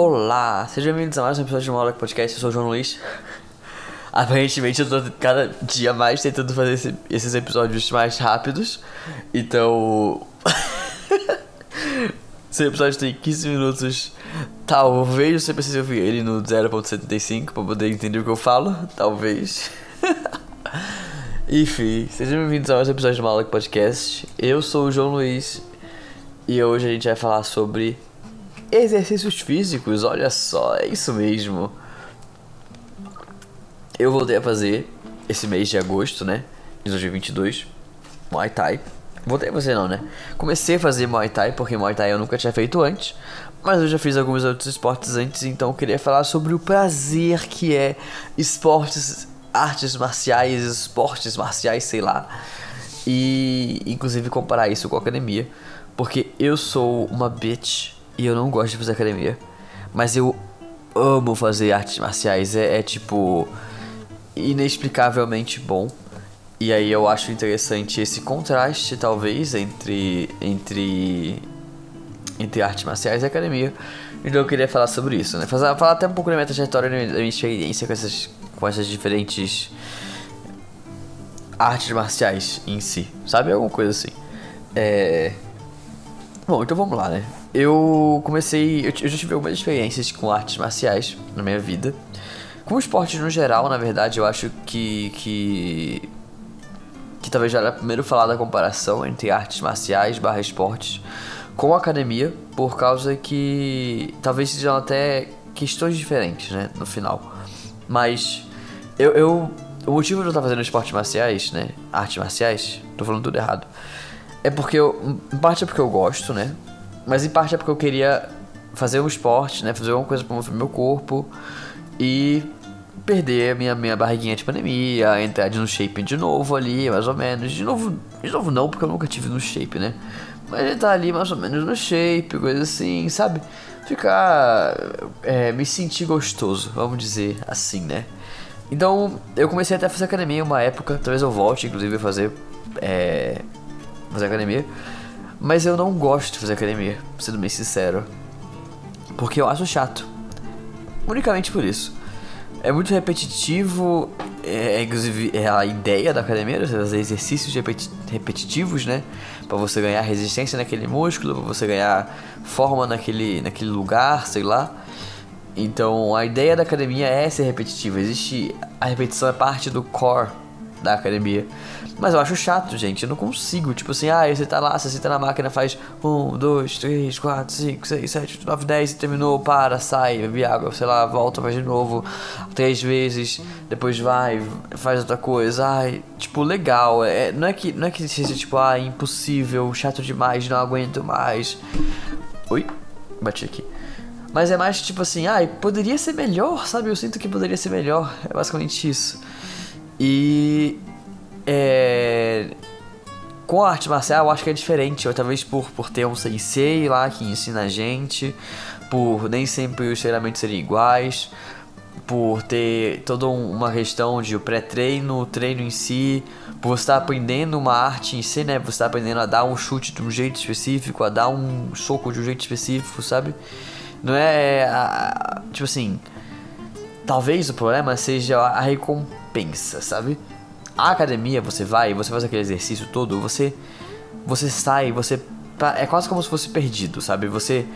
Olá, sejam bem-vindos a mais um episódio de Mola Podcast. Eu sou o João Luiz. Aparentemente, eu tô cada dia mais tentando fazer esse- esses episódios mais rápidos. Então. Se o episódio tem 15 minutos, talvez você precise ouvir ele no 0.75 pra poder entender o que eu falo. Talvez. Enfim, sejam bem-vindos a mais um episódio do Malak Podcast. Eu sou o João Luiz e hoje a gente vai falar sobre exercícios físicos. Olha só, é isso mesmo. Eu voltei a fazer esse mês de agosto, né? De 2022, Muay Thai. Voltei a fazer não, né? Comecei a fazer Muay Thai porque Muay Thai eu nunca tinha feito antes, mas eu já fiz alguns outros esportes antes, então eu queria falar sobre o prazer que é esportes, artes marciais, esportes marciais, sei lá. E inclusive comparar isso com a academia, porque eu sou uma bitch e eu não gosto de fazer academia, mas eu amo fazer artes marciais, é, é tipo inexplicavelmente bom. E aí eu acho interessante esse contraste, talvez, entre entre entre artes marciais e academia. Então eu queria falar sobre isso, né? Fazer, falar até um pouco da minha trajetória, da minha experiência com essas com essas diferentes artes marciais em si, sabe? Alguma coisa assim. É... Bom, então vamos lá, né? Eu comecei. Eu, já tive algumas experiências com artes marciais na minha vida. Com esportes no geral, na verdade, eu acho que. que. que talvez já era primeiro falar da comparação entre artes marciais barra esportes com academia, por causa que talvez sejam até questões diferentes, né? No final. Mas eu. eu o motivo de eu estar fazendo esportes marciais, né? Artes marciais, tô falando tudo errado. É porque eu. Em parte é porque eu gosto, né? Mas em parte é porque eu queria fazer um esporte, né? Fazer alguma coisa pra mover meu corpo e perder a minha, minha barriguinha de pandemia, entrar no shape de novo ali, mais ou menos. De novo, de novo não, porque eu nunca tive no shape, né? Mas entrar ali mais ou menos no shape, coisa assim, sabe? Ficar. é, me sentir gostoso, vamos dizer assim, né? Então, eu comecei até a fazer academia em uma época, talvez eu volte, inclusive, a fazer. É, fazer academia. Mas eu não gosto de fazer academia, sendo bem sincero. Porque eu acho chato. Unicamente por isso. É muito repetitivo, é, inclusive é a ideia da academia, você fazer exercícios repeti- repetitivos, né? Pra você ganhar resistência naquele músculo, pra você ganhar forma naquele, naquele lugar, sei lá. Então a ideia da academia é ser repetitiva. Existe. A repetição é parte do core da academia. Mas eu acho chato, gente. Eu não consigo. Tipo assim, ah, você tá lá, você senta na máquina, faz 1, 2, 3, 4, 5, 6, 7, 9, 10 e terminou, para, sai, bebe água, sei lá, volta, faz de novo. Três vezes, depois vai, faz outra coisa. Ai, tipo, legal. É, não, é que, não é que seja tipo, ah, impossível, chato demais, não aguento mais. Oi? Bati aqui. Mas é mais tipo assim, ah, poderia ser melhor, sabe? Eu sinto que poderia ser melhor. É basicamente isso. E. É. Com a arte marcial eu acho que é diferente. Ou talvez por, por ter um sensei lá que ensina a gente. Por nem sempre os treinamentos serem iguais. Por ter toda um- uma questão de o pré-treino, o treino em si. Por você estar aprendendo uma arte em si, né? Você está aprendendo a dar um chute de um jeito específico, a dar um soco de um jeito específico, sabe? Não é. tipo assim. Talvez o problema seja a recompensa, sabe? A academia, você vai, você faz aquele exercício todo, você. Você sai, você. pa- É quase como se fosse perdido, sabe? Você.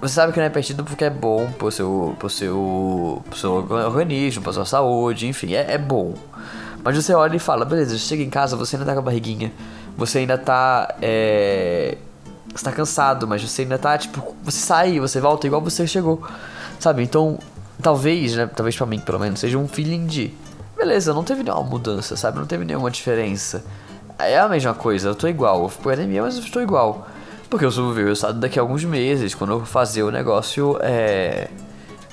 Você sabe que não é perdido porque é bom pro seu, pro seu, pro seu organismo, pra sua saúde, enfim, é, é bom. Mas você olha e fala, beleza, chega em casa, você ainda tá com a barriguinha, você ainda tá. É, você tá cansado, mas você ainda tá, tipo, você sai, você volta igual você chegou, sabe? Então, talvez, né, talvez pra mim pelo menos, seja um feeling de, beleza, não teve nenhuma mudança, sabe? Não teve nenhuma diferença. É a mesma coisa, eu tô igual, eu pra academia, mas eu estou igual. Porque eu só vou ver o resultado daqui a alguns meses, quando eu fazer o negócio é,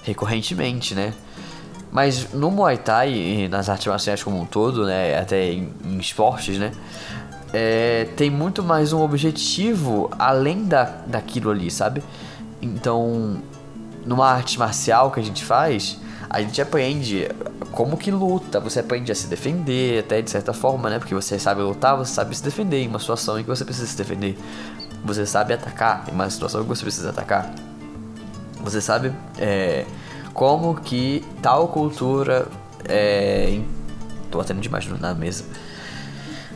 recorrentemente, né? Mas no Muay Thai e nas artes marciais como um todo, né, até em, em esportes, né, é, tem muito mais um objetivo além da, daquilo ali, sabe? Então, numa arte marcial que a gente faz, a gente aprende como que luta, você aprende a se defender, até de certa forma, né? Porque você sabe lutar, você sabe se defender em uma situação em que você precisa se defender. Você sabe atacar em uma situação em que você precisa atacar. Você sabe é, como que tal cultura é. Tô batendo demais na mesa.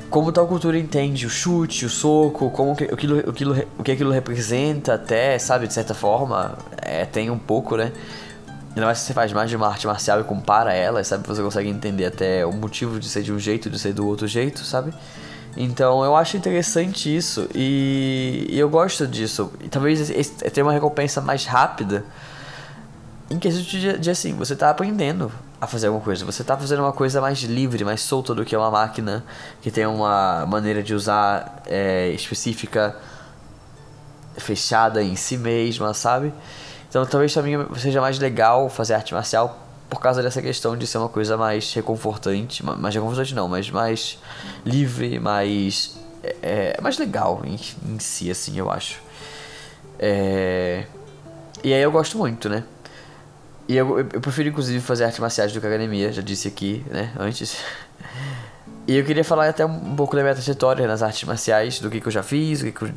Como tal cultura entende o chute, o soco, como que aquilo, aquilo, o que aquilo representa até, sabe, de certa forma, é, tem um pouco, né? Ainda mais se você faz mais de uma arte marcial e compara ela, sabe? Você consegue entender até o motivo de ser de um jeito de ser do outro jeito, sabe? Então eu acho interessante isso e, eu gosto disso. E talvez tenha uma recompensa mais rápida em quesito de, de, assim, você tá aprendendo a fazer alguma coisa. Você tá fazendo uma coisa mais livre, mais solta do que uma máquina que tem uma maneira de usar é, específica, fechada em si mesma, sabe? Então talvez também seja mais legal fazer arte marcial por causa dessa questão de ser uma coisa mais reconfortante, mais reconfortante não, mas mais livre, mais é, é mais legal em, em, si, assim, eu acho. É, e aí eu gosto muito, né? E eu, eu prefiro inclusive fazer arte marciais do que academia, já disse aqui, né, antes. E eu queria falar até um pouco da minha trajetória nas artes marciais, do que, que eu já fiz, o que, que eu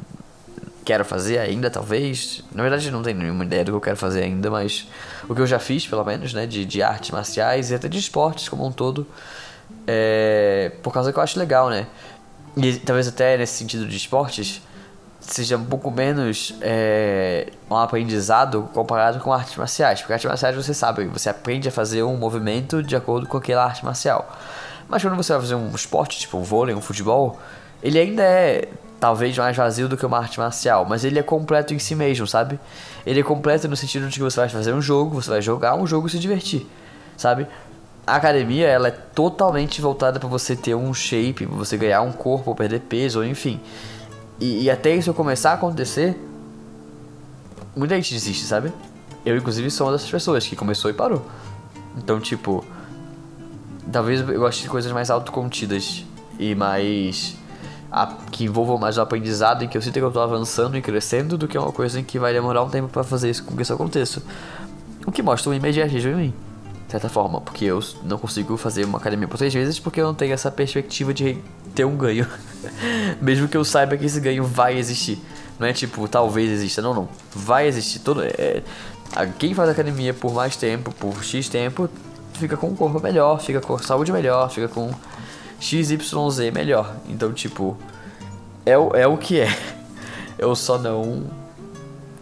quero fazer ainda, talvez. Na verdade, não tenho nenhuma ideia do que eu quero fazer ainda, mas o que eu já fiz, pelo menos, né, de, de artes marciais e até de esportes como um todo, é, por causa que eu acho legal, né. E talvez até nesse sentido de esportes seja um pouco menos é, um aprendizado comparado com artes marciais. Porque artes marciais você sabe, você aprende a fazer um movimento de acordo com aquela arte marcial. Mas quando você vai fazer um esporte, tipo um vôlei, um futebol, ele ainda é talvez mais vazio do que uma arte marcial, mas ele é completo em si mesmo, sabe? Ele é completo no sentido de que você vai fazer um jogo, você vai jogar um jogo e se divertir, sabe? A academia, ela é totalmente voltada para você ter um shape, pra você ganhar um corpo, ou perder peso, ou enfim. E, e até isso começar a acontecer, muita gente desiste, sabe? Eu, inclusive, sou uma dessas pessoas que começou e parou. Então, tipo, talvez eu goste de coisas mais autocontidas e mais a, que envolvam mais o aprendizado em que eu sinto que eu tô avançando e crescendo do que uma coisa em que vai demorar um tempo para fazer isso com que isso aconteça. O que mostra um imediatismo em mim, de certa forma, porque eu não consigo fazer uma academia por três vezes porque eu não tenho essa perspectiva de ter um ganho. Mesmo que eu saiba que esse ganho vai existir. Não é tipo, talvez exista, não, não. Vai existir. Todo, é, quem faz academia por mais tempo, por X tempo, fica com um corpo melhor, fica com saúde melhor, fica com XYZ melhor. Então, tipo, é, o, é o que é. Eu só não.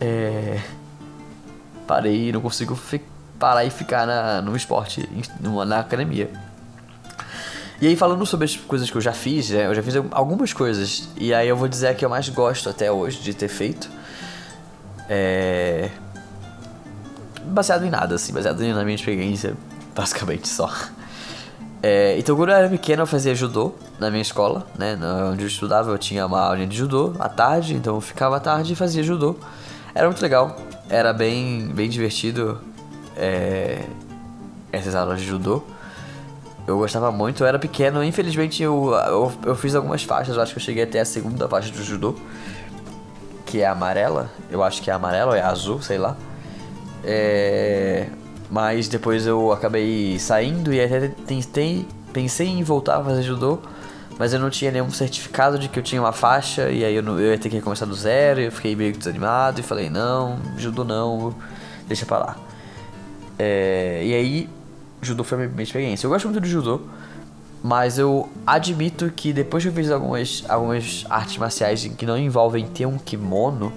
É, parei, não consigo parar e ficar na, no esporte, numa, na academia. E aí, falando sobre as coisas que eu já fiz, né, eu já fiz algumas coisas. E aí, eu vou dizer a que eu mais gosto até hoje de ter feito. É. Baseado em nada, assim, baseado na minha experiência, basicamente só. É, eu era pequeno, eu fazia judô na minha escola, né? Onde eu estudava, eu tinha uma aula de judô à tarde, então eu ficava à tarde e fazia judô. Era muito legal, era bem, bem divertido é, essas aulas de judô. Eu gostava muito, eu era pequeno, infelizmente eu, eu, eu fiz algumas faixas, eu acho que eu cheguei até a segunda faixa do judô, que é amarela, eu acho que é amarela ou é azul, sei lá. É, mas depois eu acabei saindo e até tentei, pensei em voltar a fazer judô, mas eu não tinha nenhum certificado de que eu tinha uma faixa e aí eu, não, eu ia ter que recomeçar do zero. Eu fiquei meio desanimado e falei: não, judô não, deixa pra lá. É, e aí, judô foi a minha experiência. Eu gosto muito de judô, mas eu admito que depois que eu fiz algumas, algumas artes marciais que não envolvem ter um kimono,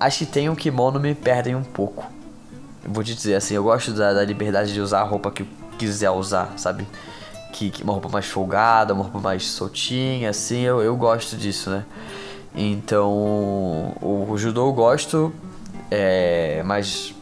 acho que tem um kimono me perdem um pouco vou te dizer assim, eu gosto da, da, liberdade de usar a roupa que eu quiser usar, sabe? Que, que, uma roupa mais folgada, uma roupa mais soltinha, assim, eu, eu gosto disso, né? Então, o, o judô eu gosto, é, mas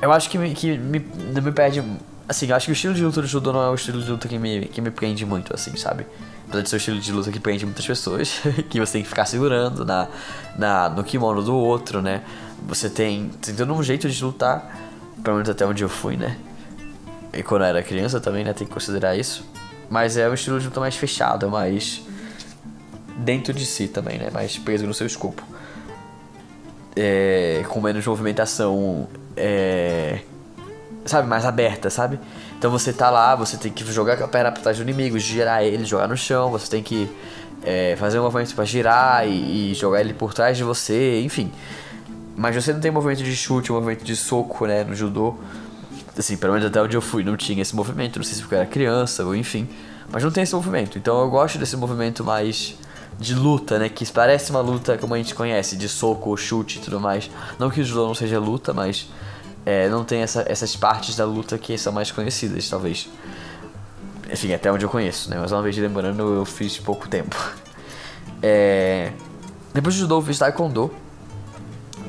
eu acho que, me, que me, não me perde. Assim, eu acho que o estilo de luta do judô não é o estilo de luta que me, que me prende muito, assim, sabe? Apesar de ser o estilo de luta que prende muitas pessoas, que você tem que ficar segurando na, na, no kimono do outro, né? Você tem, tem todo um jeito de lutar, pelo menos até onde eu fui, né? E quando eu era criança também, né? Tem que considerar isso. Mas é um estilo de luta mais fechado, mais dentro de si também, né? Mais preso no seu escopo. É, com menos movimentação, é, sabe? Mais aberta, sabe? Então você tá lá, você tem que jogar a perna pra trás do inimigo, girar ele, jogar no chão, você tem que é, fazer um movimento para girar e, e, jogar ele por trás de você, enfim. Mas você não tem movimento de chute, movimento de soco, né, no judô. Assim, pelo menos até onde eu fui não tinha esse movimento, não sei se porque eu era criança ou enfim. Mas não tem esse movimento. Então eu gosto desse movimento mais de luta, né? Que parece uma luta como a gente conhece, de soco, chute e tudo mais. Não que o judô não seja luta, mas é, não tem essa, essas partes da luta que são mais conhecidas, talvez. Enfim, até onde eu conheço, né? Mas uma vez lembrando, eu fiz pouco tempo. É... Depois do judô, eu fiz taekwondo.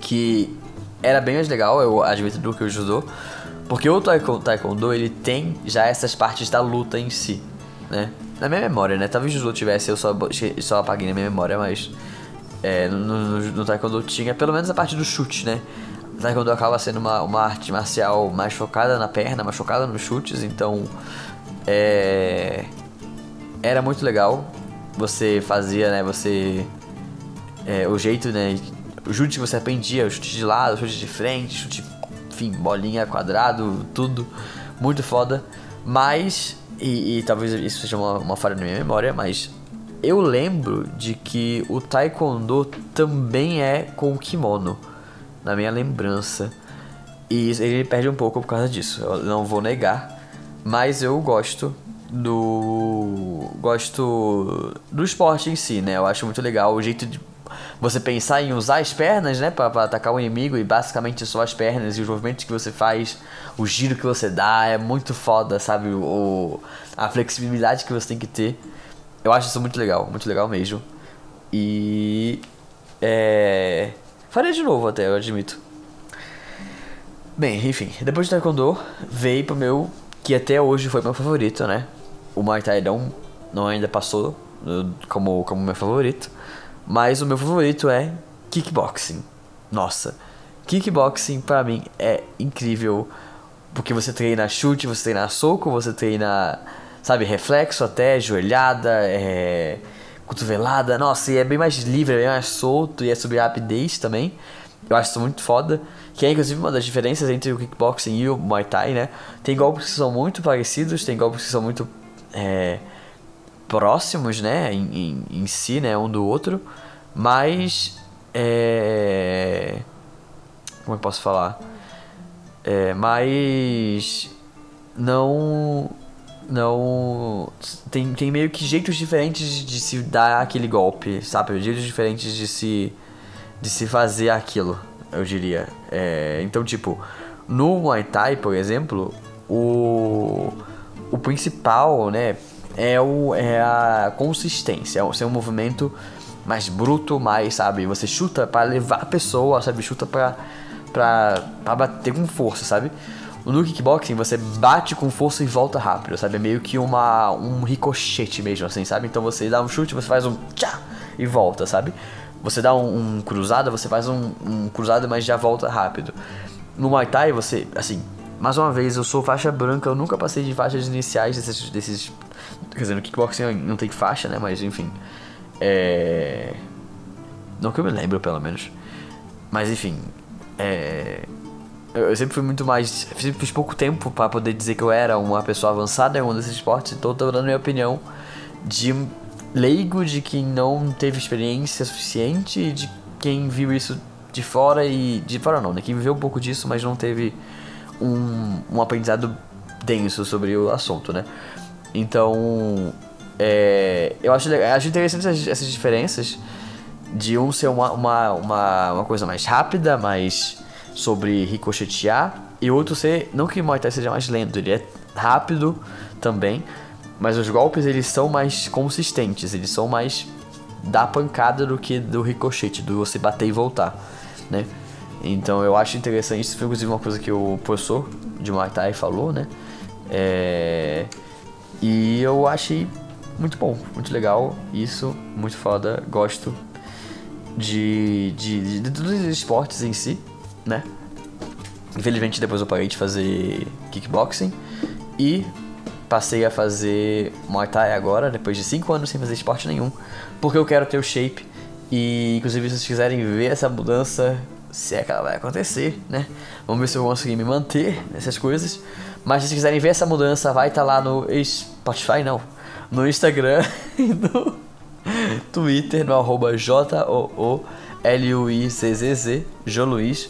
Que era bem mais legal, eu admito, do que o judô. Porque o taekwondo, ele tem já essas partes da luta em si, né? Na minha memória, né? Talvez o judô tivesse, eu só, só apaguei na minha memória, mas... É, no, no, no taekwondo tinha pelo menos a parte do chute, né? O taekwondo acaba sendo uma, uma arte marcial mais focada na perna, mais focada nos chutes, então... É... Era muito legal. Você fazia, né? Você... É, o jeito, né? O chute que você aprendia, o chute de lado, o chute de frente, chute enfim, bolinha, quadrado, tudo. Muito foda. Mas, e, e talvez isso seja uma, uma falha na minha memória, mas eu lembro de que o taekwondo também é com o kimono, na minha lembrança. E ele perde um pouco por causa disso, eu não vou negar. Mas eu gosto do. Gosto do esporte em si, né? Eu acho muito legal o jeito de você pensar em usar as pernas, né, para atacar o inimigo e basicamente só as pernas e os movimentos que você faz, o giro que você dá, é muito foda, sabe? O, a flexibilidade que você tem que ter. Eu acho isso muito legal, muito legal mesmo. E. É. Faria de novo até, eu admito. Bem, enfim, depois do Taekwondo, veio pro meu. que até hoje foi meu favorito, né? O Muay Thai não, não ainda passou como, como meu favorito. Mas o meu favorito é kickboxing. Nossa, kickboxing para mim é incrível. Porque você treina chute, você treina soco, você treina, sabe, reflexo até, joelhada, é, cotovelada. Nossa, e é bem mais livre, é bem mais solto e é sobre rapidez também. Eu acho isso muito foda. Que é inclusive uma das diferenças entre o kickboxing e o Muay Thai, né? Tem golpes que são muito parecidos, tem golpes que são muito. É, próximos, né, em, em, em si, né, um do outro, mas é... como eu posso falar? É, mas não não tem, tem meio que jeitos diferentes de se dar aquele golpe, sabe? Jeitos diferentes de se de se fazer aquilo, eu diria. É, então, tipo, no Muay Thai, por exemplo, o o principal, né, é, o, é a consistência, é ser um movimento mais bruto, mais, sabe? Você chuta para levar a pessoa, sabe? Chuta pra, pra, pra bater com força, sabe? No kickboxing você bate com força e volta rápido, sabe? É meio que uma, um ricochete mesmo, assim, sabe? Então você dá um chute, você faz um tchá e volta, sabe? Você dá um, um cruzado, você faz um, um cruzado, mas já volta rápido. No Muay Thai você, assim, mais uma vez, eu sou faixa branca, eu nunca passei de faixas iniciais desses, desses Quer dizer, no kickboxing não tem faixa, né? Mas enfim. É. Não que eu me lembro, pelo menos. Mas enfim. É. Eu sempre fui muito mais. Sempre fiz pouco tempo para poder dizer que eu era uma pessoa avançada em um desses esportes. Então, tô dando minha opinião de leigo, de quem não teve experiência suficiente, de quem viu isso de fora e. De fora não, né? Quem viveu um pouco disso, mas não teve um, um aprendizado denso sobre o assunto, né? Então, é, eu acho, acho interessante essas, essas, diferenças de um ser uma, uma, uma, uma, coisa mais rápida, mais sobre ricochetear, e outro ser, não que Muay Thai seja mais lento, ele é rápido também, mas os golpes eles são mais consistentes, eles são mais da pancada do que do ricochete, do você bater e voltar, né? Então eu acho interessante, isso foi inclusive uma coisa que o professor de Muay Thai falou, né? É e eu achei muito bom, muito legal, isso, muito foda, gosto de, de, de, todos os esportes em si, né? Infelizmente depois eu parei de fazer kickboxing e passei a fazer Muay Thai agora, depois de 5 anos sem fazer esporte nenhum, porque eu quero ter o shape e inclusive se vocês quiserem ver essa mudança, se é que ela vai acontecer, né? Vamos ver se eu vou conseguir me manter nessas coisas. Mas se vocês quiserem ver essa mudança, vai estar tá lá no Spotify, não. No Instagram e no Twitter, no arroba JOOLS L-U-I-Z-Z-Z, João Luiz.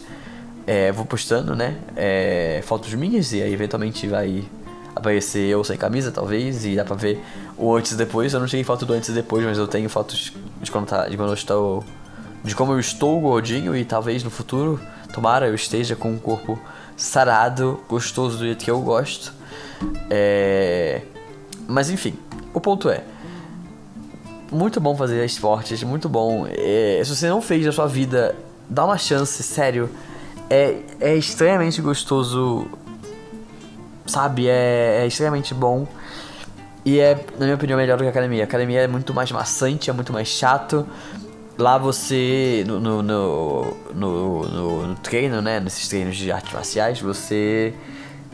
É, vou postando, né? É, fotos minhas e aí eventualmente vai aparecer eu sem camisa, talvez, e dá pra ver o antes e depois. Eu não cheguei foto do antes e depois, mas eu tenho fotos de quando, tá, de quando eu estou. De como eu estou gordinho e talvez no futuro, tomara, eu esteja com um corpo sarado, gostoso do jeito que eu gosto. É... Mas enfim, o ponto é. Muito bom fazer esportes, muito bom. É... Se você não fez na sua vida, dá uma chance, sério. É, é extremamente gostoso sabe? É, é extremamente bom. E é, na minha opinião, melhor do que a academia. A academia é muito mais maçante, é muito mais chato. Lá você, no, no, no, no, no treino, né? Nesses treinos de artes marciais, você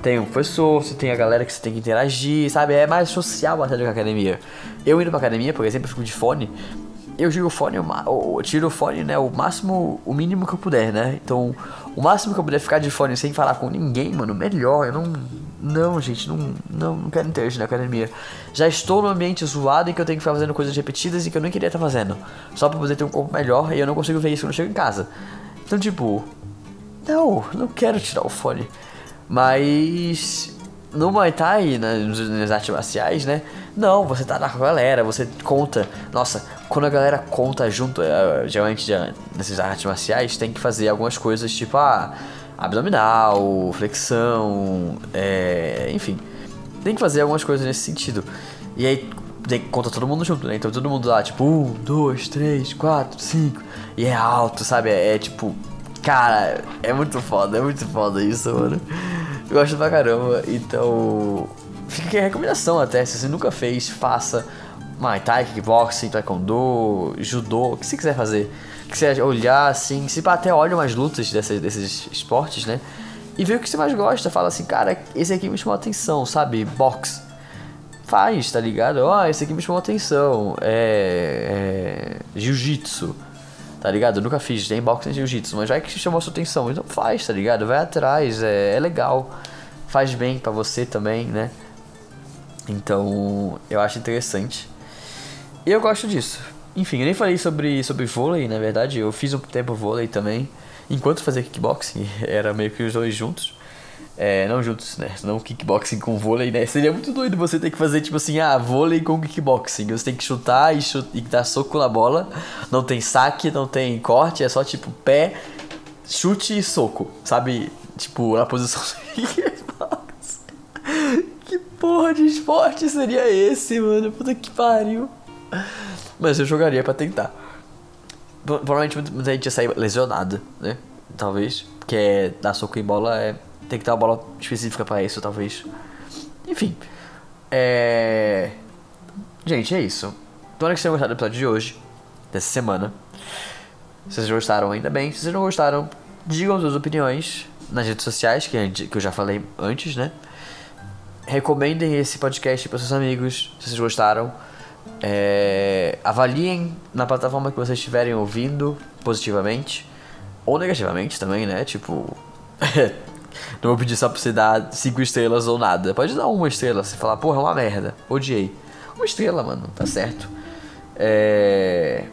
tem um professor, você tem a galera que você tem que interagir, sabe? É mais social até do que a academia. Eu indo pra academia, por exemplo, eu fico de fone. Eu fone, tiro o fone, né? O máximo, o mínimo que eu puder, né? Então, o máximo que eu puder ficar de fone sem falar com ninguém, mano, melhor. Eu não não, gente, não, não, não quero interagir na academia. Já estou no ambiente zoado em que eu tenho que ficar fazendo coisas repetidas e que eu nem queria estar fazendo. Só pra poder ter um corpo melhor e eu não consigo ver isso quando eu chego em casa. Então, tipo, não, não quero tirar o fone. Mas no Muay Thai, nas, nas artes marciais, né? Não, você tá lá com a galera, você conta. Nossa, quando a galera conta junto, uh, geralmente nessas artes marciais, tem que fazer algumas coisas tipo, ah abdominal, flexão, é, enfim. Tem que fazer algumas coisas nesse sentido. E aí tem, conta todo mundo junto, né? Então todo mundo lá, tipo, um, dois, três, quatro, cinco. E é alto, sabe? É, é tipo. Cara, é muito foda, é muito foda isso, mano. Eu gosto pra caramba. Então. Fica aqui a recomendação até. Se você nunca fez, faça. Muay Thai, kickboxing, taekwondo, judô, o que você quiser fazer que você olhar assim, se até olha umas lutas dessas, desses esportes, né? E ver o que você mais gosta. Fala assim, cara, esse aqui me chamou atenção, sabe? Box. Faz, tá ligado? Ó, oh, esse aqui me chamou atenção. É. é Jiu-jitsu. Tá ligado? Eu nunca fiz, nem boxe nem jiu-jitsu, mas vai que chamou sua atenção. Então faz, tá ligado? Vai atrás, é, é legal. Faz bem para você também, né? Então, eu acho interessante. E eu gosto disso. Enfim, eu nem falei sobre, sobre vôlei, na verdade. Eu fiz um tempo vôlei também. Enquanto fazia kickboxing, era meio que os dois juntos. É, não juntos, né? Não kickboxing com vôlei, né? Seria muito doido você ter que fazer, tipo assim, ah, vôlei com kickboxing. Você tem que chutar e, chut e dar soco na bola. Não tem saque, não tem corte, é só tipo pé, chute e soco. Sabe? Tipo, na posição de esporte seria esse, mano? Puta que pariu. Mas eu jogaria para tentar. Provavelmente muita gente ia sair lesionado, né? Talvez. Porque é dar soco em bola é. Tem que ter uma bola específica para isso, talvez. Enfim. É. Gente, é isso. Espero que vocês tenham gostado do episódio de hoje, dessa semana. Se vocês gostaram, ainda bem. Se vocês não gostaram, digam suas opiniões nas redes sociais, que, que eu já falei antes, né? Recomendem esse podcast para seus amigos, se vocês gostaram. É, avaliem na plataforma que vocês estiverem ouvindo positivamente ou negativamente também, né? Tipo, não vou pedir só pra você dar 5 estrelas ou nada. Pode dar uma estrela, você falar, porra, é uma merda, odiei. Uma estrela, mano, tá certo. É...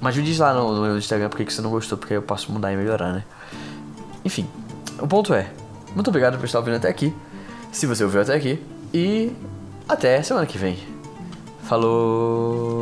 Mas me diz lá no, meu Instagram porque que você não gostou, porque eu posso mudar e melhorar, né? Enfim, o ponto é, muito obrigado por estar ouvindo até aqui, se você ouviu até aqui, e até semana que vem. Falou!